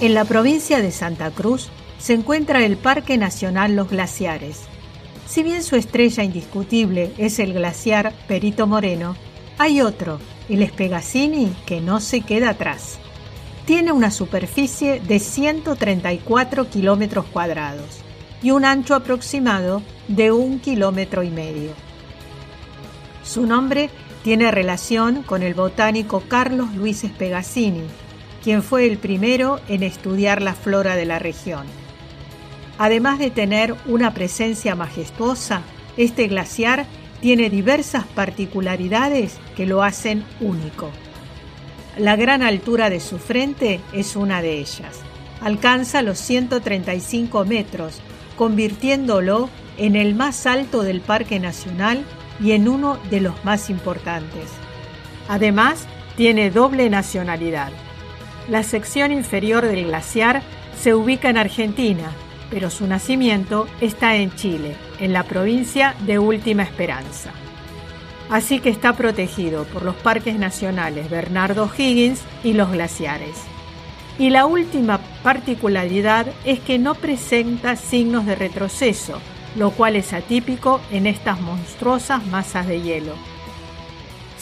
En la provincia de Santa Cruz se encuentra el Parque Nacional Los Glaciares. Si bien su estrella indiscutible es el glaciar Perito Moreno, hay otro, el Espegazzini, que no se queda atrás. Tiene una superficie de 134 kilómetros cuadrados y un ancho aproximado de un kilómetro y medio. Su nombre tiene relación con el botánico Carlos Luis Espegazzini, quien fue el primero en estudiar la flora de la región. Además de tener una presencia majestuosa, este glaciar tiene diversas particularidades que lo hacen único. La gran altura de su frente es una de ellas. Alcanza los 135 metros, convirtiéndolo en el más alto del Parque Nacional y en uno de los más importantes. Además, tiene doble nacionalidad. La sección inferior del glaciar se ubica en Argentina, pero su nacimiento está en Chile, en la provincia de Última Esperanza. Así que está protegido por los parques nacionales Bernardo Higgins y los glaciares. Y la última particularidad es que no presenta signos de retroceso, lo cual es atípico en estas monstruosas masas de hielo.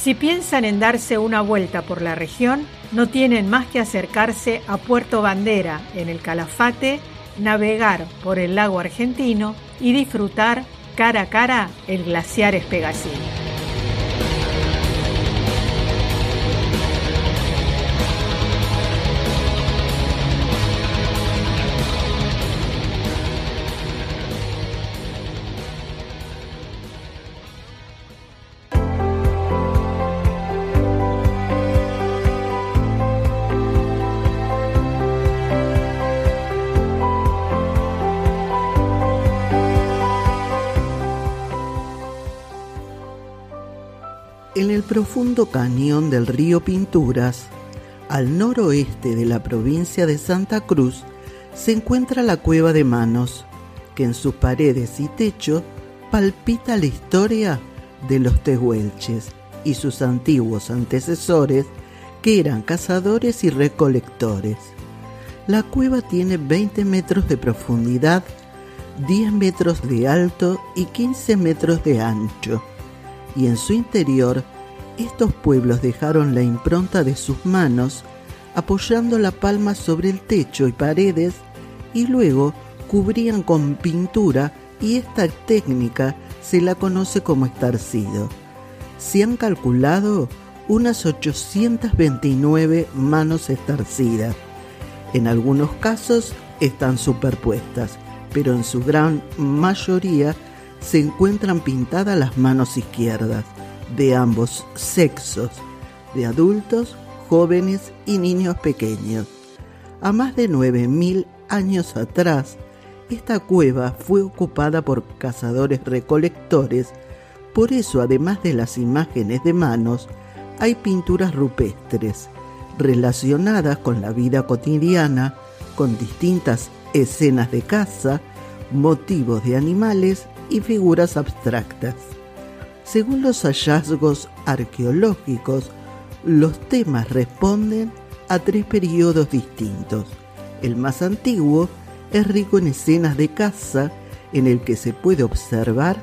Si piensan en darse una vuelta por la región, no tienen más que acercarse a Puerto Bandera, en el Calafate, navegar por el lago argentino y disfrutar cara a cara el glaciar Espegasín. En el profundo cañón del río Pinturas, al noroeste de la provincia de Santa Cruz, se encuentra la cueva de Manos, que en sus paredes y techo palpita la historia de los tehuelches y sus antiguos antecesores que eran cazadores y recolectores. La cueva tiene 20 metros de profundidad, 10 metros de alto y 15 metros de ancho y en su interior estos pueblos dejaron la impronta de sus manos apoyando la palma sobre el techo y paredes y luego cubrían con pintura y esta técnica se la conoce como estarcido. Se han calculado unas 829 manos estarcidas. En algunos casos están superpuestas, pero en su gran mayoría se encuentran pintadas las manos izquierdas de ambos sexos, de adultos, jóvenes y niños pequeños. A más de 9.000 años atrás, esta cueva fue ocupada por cazadores recolectores, por eso además de las imágenes de manos, hay pinturas rupestres relacionadas con la vida cotidiana, con distintas escenas de caza, motivos de animales y figuras abstractas. Según los hallazgos arqueológicos, los temas responden a tres periodos distintos. El más antiguo es rico en escenas de caza en el que se puede observar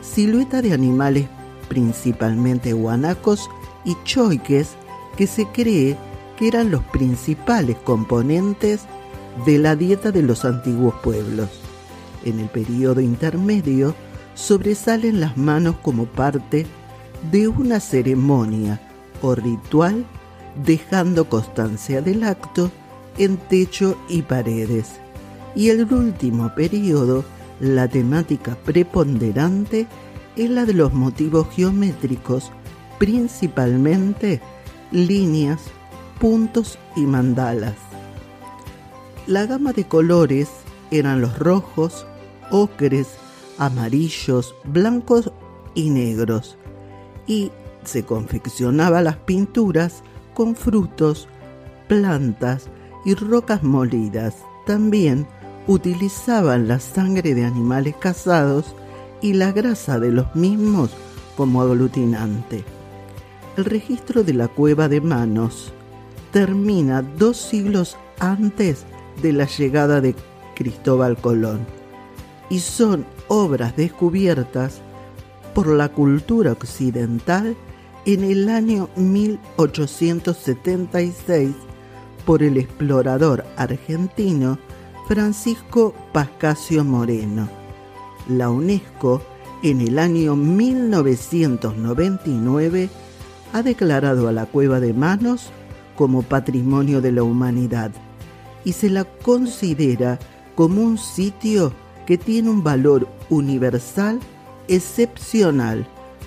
silueta de animales principalmente guanacos y choiques que se cree que eran los principales componentes de la dieta de los antiguos pueblos. En el periodo intermedio sobresalen las manos como parte de una ceremonia o ritual dejando constancia del acto en techo y paredes. Y el último periodo, la temática preponderante es la de los motivos geométricos, principalmente líneas, puntos y mandalas. La gama de colores eran los rojos, ocres, amarillos, blancos y negros. Y se confeccionaba las pinturas con frutos, plantas y rocas molidas. También utilizaban la sangre de animales cazados y la grasa de los mismos como aglutinante. El registro de la cueva de manos termina dos siglos antes de la llegada de Cristóbal Colón y son obras descubiertas por la cultura occidental en el año 1876 por el explorador argentino Francisco Pascasio Moreno. La UNESCO en el año 1999 ha declarado a la Cueva de Manos como Patrimonio de la Humanidad y se la considera como un sitio que tiene un valor universal excepcional,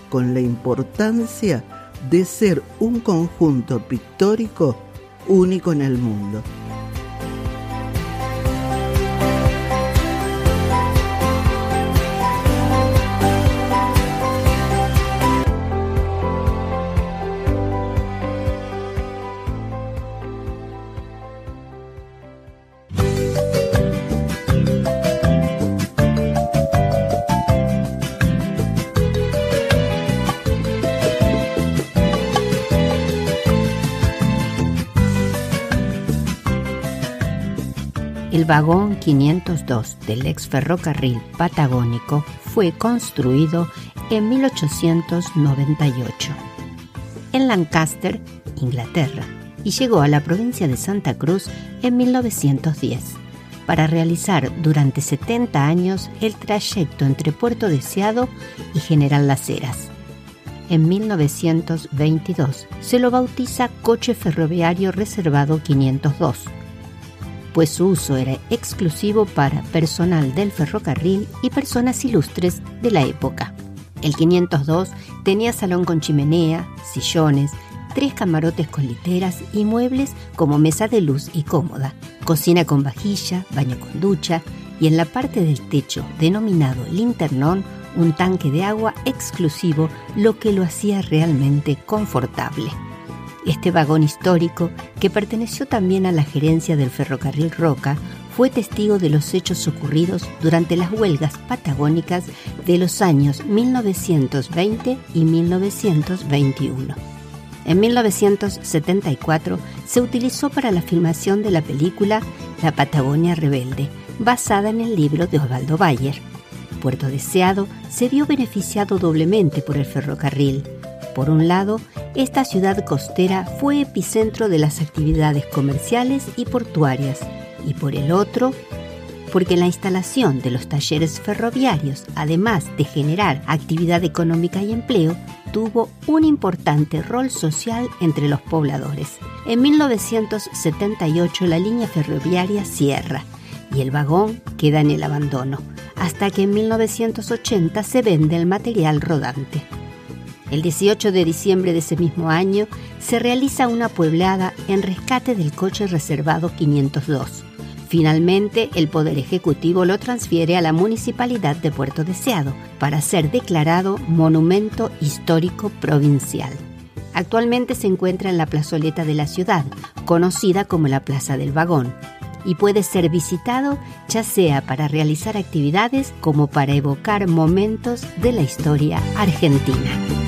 con la importancia de ser un conjunto pictórico único en el mundo. El vagón 502 del ex ferrocarril patagónico fue construido en 1898 en Lancaster, Inglaterra, y llegó a la provincia de Santa Cruz en 1910 para realizar durante 70 años el trayecto entre Puerto Deseado y General Las Heras. En 1922 se lo bautiza Coche Ferroviario Reservado 502 pues su uso era exclusivo para personal del ferrocarril y personas ilustres de la época. El 502 tenía salón con chimenea, sillones, tres camarotes con literas y muebles como mesa de luz y cómoda, cocina con vajilla, baño con ducha y en la parte del techo denominado linternón un tanque de agua exclusivo, lo que lo hacía realmente confortable. Este vagón histórico, que perteneció también a la gerencia del ferrocarril Roca, fue testigo de los hechos ocurridos durante las huelgas patagónicas de los años 1920 y 1921. En 1974 se utilizó para la filmación de la película La Patagonia Rebelde, basada en el libro de Osvaldo Bayer. Puerto Deseado se vio beneficiado doblemente por el ferrocarril, por un lado, esta ciudad costera fue epicentro de las actividades comerciales y portuarias, y por el otro, porque la instalación de los talleres ferroviarios, además de generar actividad económica y empleo, tuvo un importante rol social entre los pobladores. En 1978 la línea ferroviaria cierra y el vagón queda en el abandono, hasta que en 1980 se vende el material rodante. El 18 de diciembre de ese mismo año se realiza una pueblada en rescate del coche reservado 502. Finalmente, el Poder Ejecutivo lo transfiere a la Municipalidad de Puerto Deseado para ser declarado Monumento Histórico Provincial. Actualmente se encuentra en la plazoleta de la ciudad, conocida como la Plaza del Vagón, y puede ser visitado ya sea para realizar actividades como para evocar momentos de la historia argentina.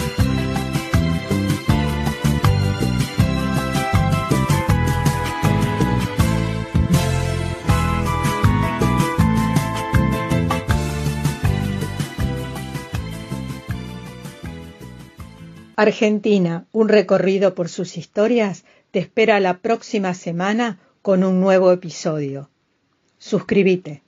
Argentina, un recorrido por sus historias, te espera la próxima semana con un nuevo episodio. Suscríbete.